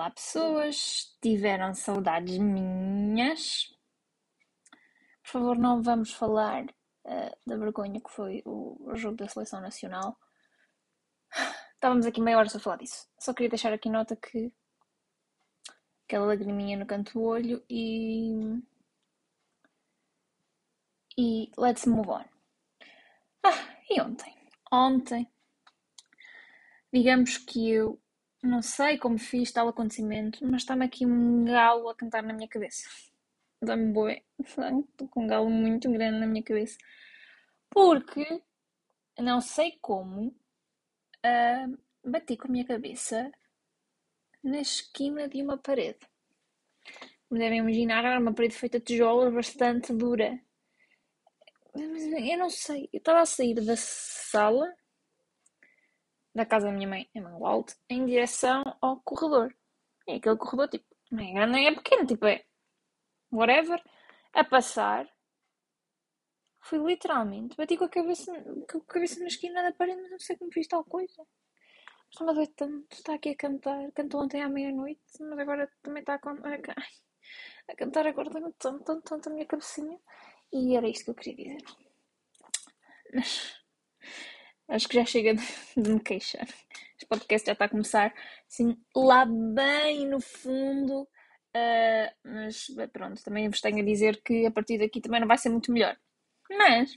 Olá, pessoas. Tiveram saudades minhas? Por favor, não vamos falar uh, da vergonha que foi o, jogo da seleção nacional. Estávamos aqui meia hora só a falar disso. Só queria deixar aqui nota que aquela lagriminha no canto do olho e. E let's move on. Ah, e ontem? Ontem, digamos que eu não sei como fiz tal acontecimento, mas está-me aqui um galo a cantar na minha cabeça. Dá-me boi. Estou com um galo muito grande na minha cabeça. Porque não sei como uh, bati com a minha cabeça na esquina de uma parede. Como devem imaginar, era uma parede feita de tijolos bastante dura. Mas eu não sei. Eu estava a sair da sala da casa da minha mãe em Mangualde em direção ao corredor. E aquele corredor, tipo, não é grande nem é pequeno, tipo, é whatever, a passar. Fui literalmente, bati com a cabeça, com a cabeça na esquina da parede, mas não sei como fiz tal coisa. Está-me a doer tanto, está aqui a cantar, cantou ontem à meia-noite, mas agora também está a, a, a cantar agora tenho tanto, tanto, tanto a minha cabecinha. E era isto que eu queria dizer. Mas Acho que já chega de, de me queixar. Este podcast já está a começar assim lá bem no fundo. Uh, mas pronto, também vos tenho a dizer que a partir daqui também não vai ser muito melhor. Mas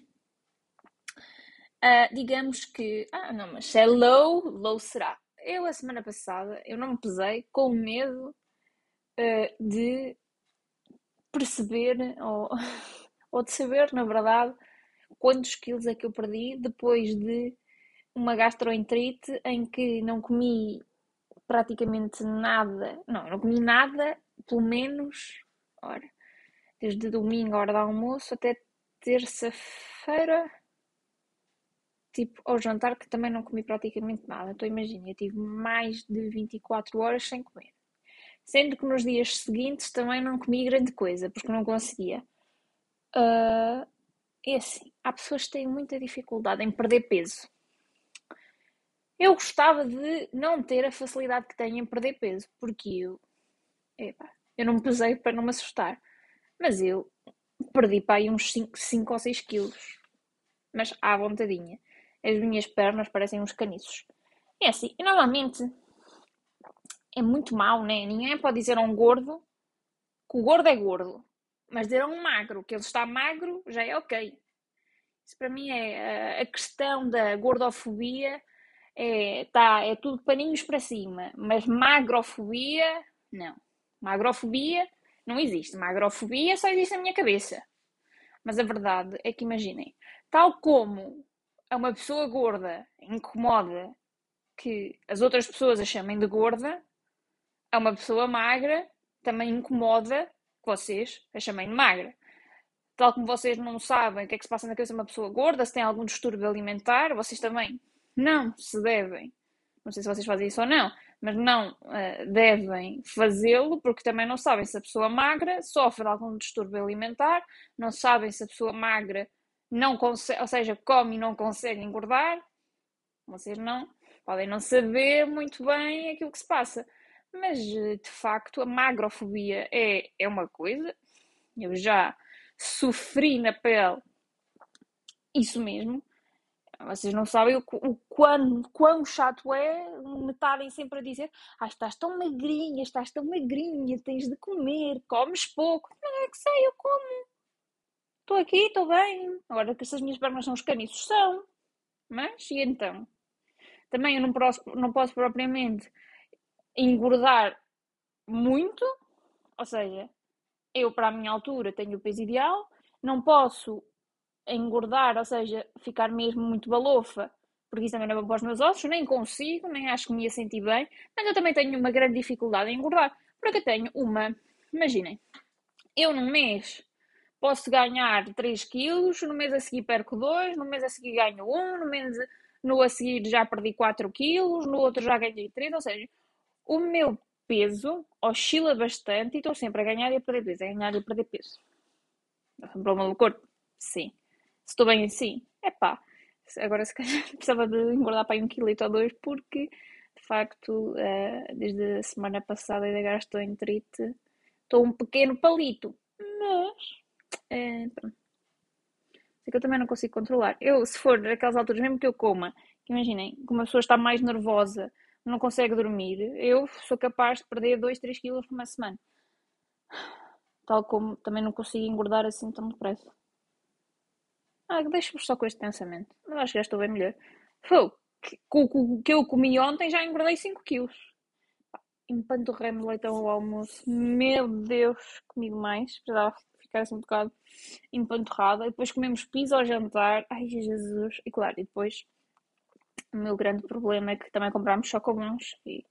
uh, digamos que. Ah, não, mas se é low, low será. Eu, a semana passada, eu não me pesei com medo uh, de perceber ou, ou de saber, na verdade, quantos quilos é que eu perdi depois de uma gastroenterite em que não comi praticamente nada, não, não comi nada, pelo menos, ora, desde domingo, hora do almoço, até terça-feira, tipo, ao jantar, que também não comi praticamente nada. Então, imagina, eu tive mais de 24 horas sem comer. Sendo que nos dias seguintes também não comi grande coisa, porque não conseguia. Uh, é assim, há pessoas que têm muita dificuldade em perder peso. Eu gostava de não ter a facilidade que tenho em perder peso, porque eu, eu não me pesei para não me assustar, mas eu perdi para aí uns 5 ou 6 quilos, mas à vontadinha. As minhas pernas parecem uns caniços. É assim, e normalmente é muito mau, né? Ninguém pode dizer a um gordo que o gordo é gordo, mas dizer a um magro que ele está magro já é ok. Isso para mim é a questão da gordofobia é, tá, é tudo paninhos para cima, mas magrofobia, não. Magrofobia não existe. Magrofobia só existe na minha cabeça. Mas a verdade é que imaginem, tal como a uma pessoa gorda incomoda que as outras pessoas a chamem de gorda, a uma pessoa magra também incomoda que vocês a chamem de magra. Tal como vocês não sabem o que é que se passa na cabeça de uma pessoa gorda, se tem algum distúrbio alimentar, vocês também não se devem, não sei se vocês fazem isso ou não, mas não uh, devem fazê-lo porque também não sabem se a pessoa magra sofre algum distúrbio alimentar, não sabem se a pessoa magra não consegue, ou seja, come e não consegue engordar. Vocês não podem não saber muito bem aquilo que se passa. Mas de facto a magrofobia é, é uma coisa. Eu já sofri na pele isso mesmo. Vocês não sabem o, o quão, quão chato é me estarem sempre a dizer ah, estás tão magrinha, estás tão magrinha, tens de comer, comes pouco. Não é que sei, eu como. Estou aqui, estou bem. Agora que essas minhas pernas são os caniços, são. Mas, e então? Também eu não posso, não posso propriamente engordar muito, ou seja, eu para a minha altura tenho o peso ideal, não posso engordar, ou seja, ficar mesmo muito balofa, porque isso também não é bom para os meus ossos, nem consigo, nem acho que me ia sentir bem, mas eu também tenho uma grande dificuldade em engordar, porque eu tenho uma, imaginem, eu num mês posso ganhar 3 quilos, no mês a seguir perco 2, no mês a seguir ganho 1, no mês no a seguir já perdi 4 quilos, no outro já ganhei 3, ou seja, o meu peso oscila bastante e estou sempre a ganhar e a perder peso, a ganhar e a perder peso. Problema do corpo? Sim estou bem assim, é pá. Agora se calhar precisava de engordar para aí um quilito ou dois porque de facto, uh, desde a semana passada estou em trite. Estou um pequeno palito. Mas, é, pronto. É que eu também não consigo controlar. Eu, se for naquelas alturas, mesmo que eu coma, imaginem, que uma pessoa está mais nervosa, não consegue dormir, eu sou capaz de perder 2, 3 quilos por uma semana. Tal como também não consigo engordar assim tão depressa. Ah, deixa-me só com este pensamento. Mas acho que já estou bem melhor. Foi o que eu comi ontem já engordei 5 quilos. Empanturrei-me leitão ao almoço. Meu Deus, comigo mais. Precisava ficar assim um bocado empanturrada. E depois comemos pizza ao jantar. Ai, Jesus. E claro, e depois o meu grande problema é que também comprámos chocobons. E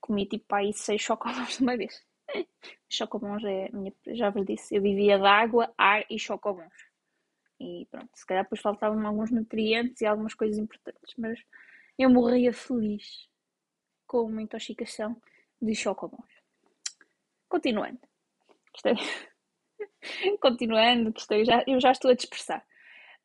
comi tipo aí 6 chocobons de uma vez. chocobons é minha. Já vos disse, eu vivia de água, ar e chocobons. E pronto, se calhar depois faltavam alguns nutrientes e algumas coisas importantes. Mas eu morria feliz com uma intoxicação de chocobons. Continuando. É... Continuando, que eu, já, eu já estou a dispersar.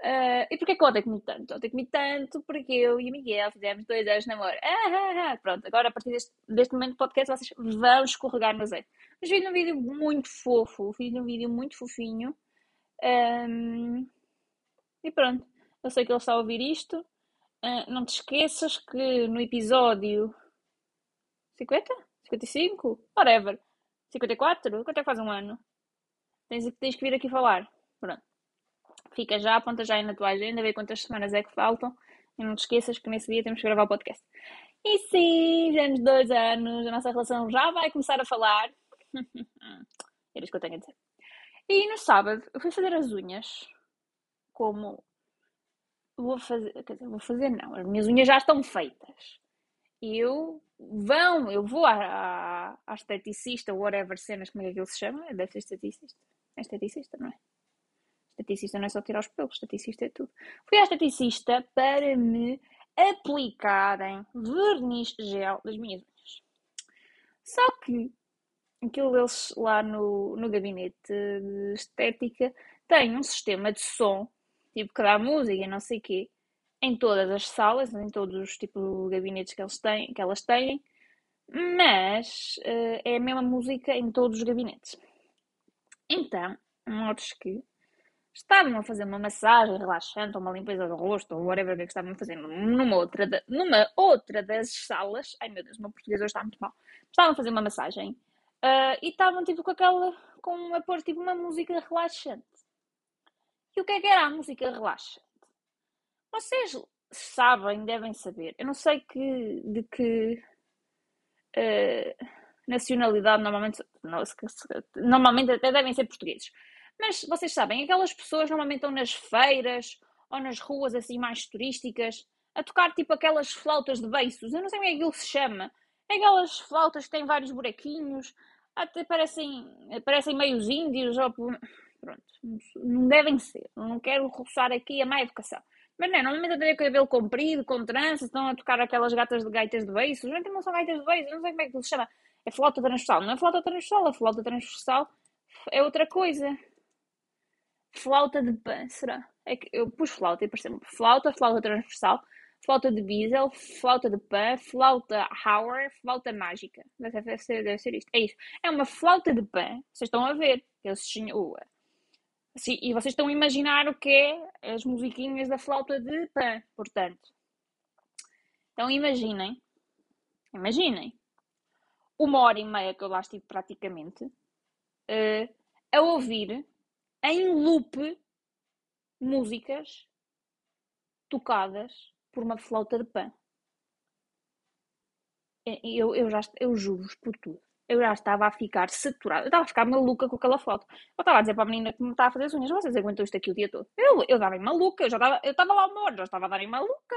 Uh, e porquê que ontem comi tanto? Ontem comi tanto porque eu e o Miguel fizemos dois anos de namoro. Ah, ah, ah. Pronto, agora a partir deste, deste momento do podcast vocês vão escorregar no azeite. Mas vi um vídeo muito fofo, fiz um vídeo muito fofinho. Um, e pronto, eu sei que ele está a ouvir isto. Uh, não te esqueças que no episódio 50? 55? Whatever. 54? Quanto é que faz um ano? Tens, tens que vir aqui falar. Pronto. Fica já, aponta já aí na tua agenda, vê quantas semanas é que faltam. E não te esqueças que nesse dia temos que gravar o podcast. E sim, já nos dois anos, a nossa relação já vai começar a falar. Era isso que eu tenho a dizer. E no sábado eu fui fazer as unhas. Como vou fazer, quer dizer, vou fazer não, as minhas unhas já estão feitas. Eu vão, eu vou à, à, esteticista, whatever cenas, como é que aquilo se chama? Deve ser esteticista. É esteticista, não é? Esteticista não é só tirar os pelos, esteticista é tudo. Fui à esteticista para me aplicarem verniz gel das minhas unhas. Só que aquilo deles lá no, no gabinete de estética tem um sistema de som, tipo que dá música e não sei o quê, em todas as salas, em todos os tipos de gabinetes que, eles têm, que elas têm, mas uh, é a mesma música em todos os gabinetes. Então, modos que estavam a fazer uma massagem relaxante, ou uma limpeza do rosto, ou whatever que estavam a fazer numa outra, numa outra das salas. Ai meu Deus, meu português hoje está muito mal. Estavam a fazer uma massagem uh, e estavam tipo com aquela. com a pôr tipo uma música relaxante. E o que é que era a música relaxante? Vocês sabem, devem saber. Eu não sei que, de que uh, nacionalidade normalmente. Normalmente até devem ser portugueses. Mas vocês sabem, aquelas pessoas normalmente estão nas feiras ou nas ruas assim mais turísticas a tocar tipo aquelas flautas de beiços. Eu não sei como é que aquilo se chama. Aquelas flautas que têm vários buraquinhos, até parecem, parecem meios índios ou. Pronto, não devem ser. Não quero roçar aqui a má educação. Mas não, normalmente eu tenho cabelo comprido, com trança, estão a tocar aquelas gatas de gaitas de beiços. Não, não são gaitas de beiços, não sei como é que se chama. É flauta transversal. Não é flauta transversal, a flauta transversal é outra coisa. Flauta de pan, será? É que eu pus flauta e pareceu flauta, flauta transversal, flauta de bisel, flauta de pan, flauta Hauer, flauta mágica. Deve ser, deve ser isto. É isso. É uma flauta de pan. Vocês estão a ver. Eles, uh, Sim, e vocês estão a imaginar o que é as musiquinhas da flauta de Pan, portanto. Então imaginem, imaginem, uma hora e meia que eu lá estive praticamente, uh, a ouvir em loop músicas tocadas por uma flauta de Pan. Eu, eu já eu juro por tudo eu já estava a ficar saturada, eu estava a ficar maluca com aquela foto. Eu estava a dizer para a menina que me estava a fazer as unhas, vocês aguentam isto aqui o dia todo? Eu, eu estava maluca, eu já estava, eu estava lá uma hora, já estava a dar em maluca.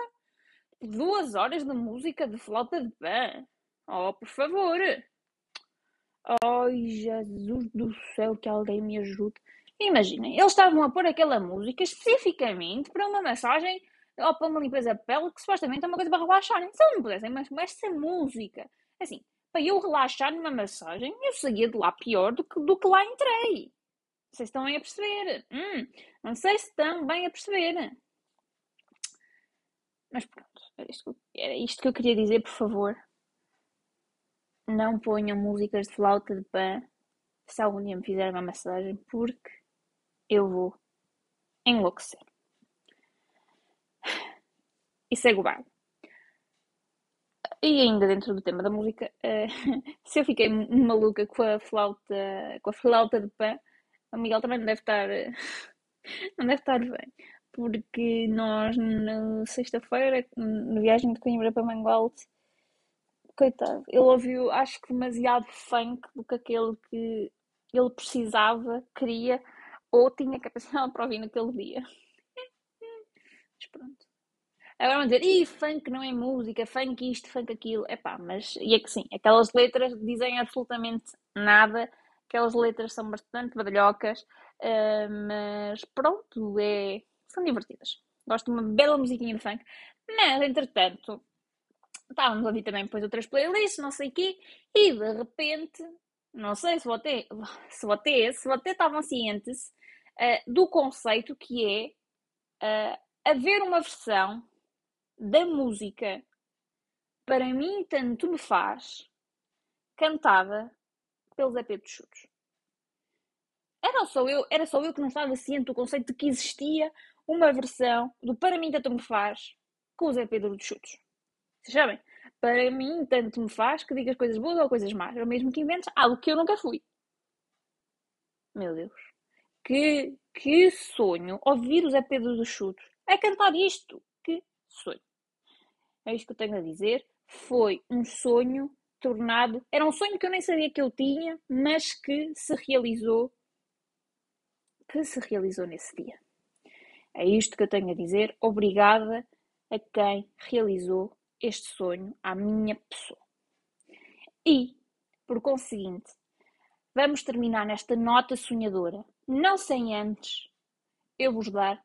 Duas horas de música de flauta de pan. Oh, por favor. Ai, Jesus do céu, que alguém me ajude. Imaginem, eles estavam a pôr aquela música especificamente para uma massagem ou para uma limpeza de pele que supostamente é uma coisa para relaxarem. Se eles não pudessem, mas com essa música, assim, para eu relaxar numa massagem, eu saía de lá pior do que, do que lá entrei. Vocês estão bem a perceber? Hum, não sei se estão bem a perceber. Mas pronto, era isto, era isto que eu queria dizer, por favor. não ponham músicas de flauta de pã se algum dia me fizerem uma massagem, porque eu vou enlouquecer. E segue o. E ainda dentro do tema da música, uh, se eu fiquei maluca com a flauta, com a flauta de pã, o Miguel também não deve estar, não deve estar bem. Porque nós, na sexta-feira, na viagem de Coimbra para Mangualde, coitado, ele ouviu, acho que demasiado funk do que aquele que ele precisava, queria ou tinha capacidade para ouvir naquele dia. Mas pronto. Agora vão dizer, ih, funk não é música, funk isto, funk aquilo. Epá, mas, e é que sim, aquelas letras dizem absolutamente nada, aquelas letras são bastante badalhocas, uh, mas pronto, é, são divertidas. Gosto de uma bela musiquinha de funk, mas entretanto, estávamos a ouvir também depois outras playlists, não sei o quê, e de repente, não sei se vocês, se vocês, se vocês estavam cientes uh, do conceito que é uh, haver uma versão da música para mim tanto me faz cantada pelos Zé Pedro Chutos. Era só, eu, era só eu que não estava ciente do conceito de que existia uma versão do Para mim tanto me faz com o Zé Pedro dos Chutos. Vocês sabem? Para mim tanto me faz que digas coisas boas ou coisas más. Ou mesmo que inventes algo que eu nunca fui. Meu Deus. Que, que sonho ouvir o Zé Pedro dos Chutos a cantar isto. Sonho. É isto que eu tenho a dizer. Foi um sonho tornado. Era um sonho que eu nem sabia que eu tinha, mas que se realizou. Que se realizou nesse dia. É isto que eu tenho a dizer. Obrigada a quem realizou este sonho à minha pessoa. E, por conseguinte, vamos terminar nesta nota sonhadora, não sem antes eu vos dar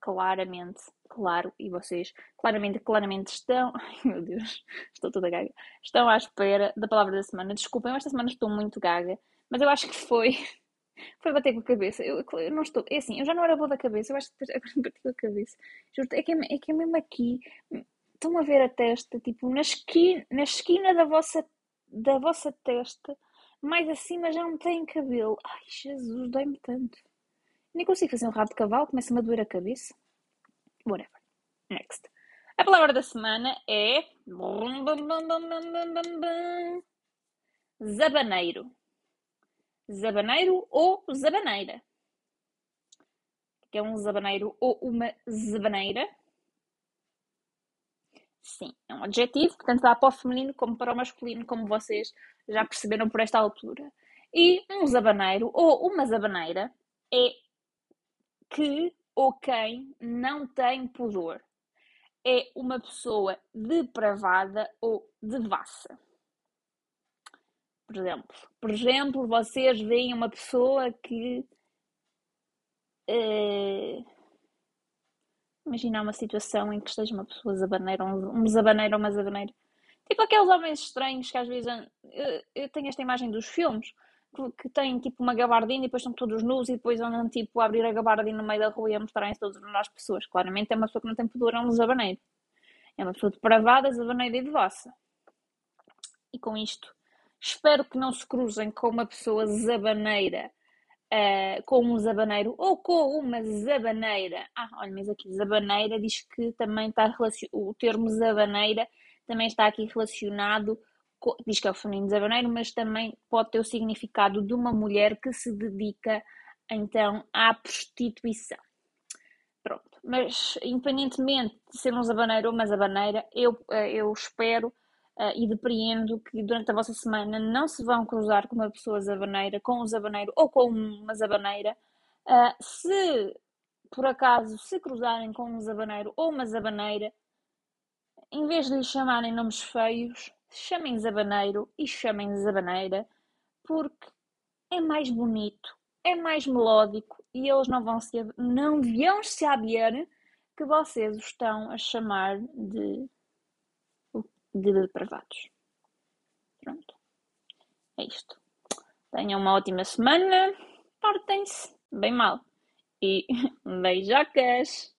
claramente claro, e vocês claramente, claramente estão. Ai meu Deus, estou toda gaga. Estão à espera da palavra da semana. Desculpem, esta semana estou muito gaga, mas eu acho que foi. Foi bater com a cabeça. Eu, eu não estou. É assim, eu já não era boa da cabeça, eu acho que agora bati com a cabeça. Juro, é que é, é que é mesmo aqui. Estão a ver a testa, tipo, na esquina, na esquina da vossa, da vossa testa, mais acima já não tem cabelo. Ai, Jesus, dói-me tanto. Nem consigo fazer um rabo de cavalo, começa-me a doer a cabeça. Whatever. Next. A palavra da semana é. Zabaneiro. Zabaneiro ou zabaneira. Que é um zabaneiro ou uma zabaneira. Sim, é um adjetivo que tanto dá para o feminino como para o masculino, como vocês já perceberam por esta altura. E um zabaneiro ou uma zabaneira é que ou quem não tem pudor. É uma pessoa depravada ou devassa. Por exemplo, por exemplo, vocês veem uma pessoa que uh, imaginar uma situação em que esteja uma pessoa zabaneira, um, zabaneiro ou uma zabaneira. Tipo aqueles homens estranhos que às vezes eu tenho esta imagem dos filmes que têm tipo uma gabardina e depois estão todos nus e depois andam tipo a abrir a gabardina no meio da rua e a mostrarem-se todas as pessoas. Claramente é uma pessoa que não tem pudor, é um zabaneiro. É uma pessoa depravada, zabaneira e devassa. E com isto, espero que não se cruzem com uma pessoa zabaneira, uh, com um zabaneiro ou com uma zabaneira. Ah, olha, mas aqui zabaneira diz que também está relacionado, o termo zabaneira também está aqui relacionado diz que é o feminino zabaneiro, mas também pode ter o significado de uma mulher que se dedica então à prostituição. Pronto, mas independentemente de ser um zabaneiro ou uma zabaneira, eu, eh, eu espero uh, e depreendo que durante a vossa semana não se vão cruzar com uma pessoa zabaneira, com um zabaneiro ou com uma zabaneira. Uh, se por acaso se cruzarem com um zabaneiro ou uma zabaneira, em vez de lhe chamarem nomes feios, chamem zabaneiro e chamem zabaneira, porque é mais bonito, é mais melódico e eles não vão se, não vão saber que vocês os estão a chamar de, de depravados. Pronto. É isto. Tenham uma ótima semana. Portem-se bem mal. E beijocas!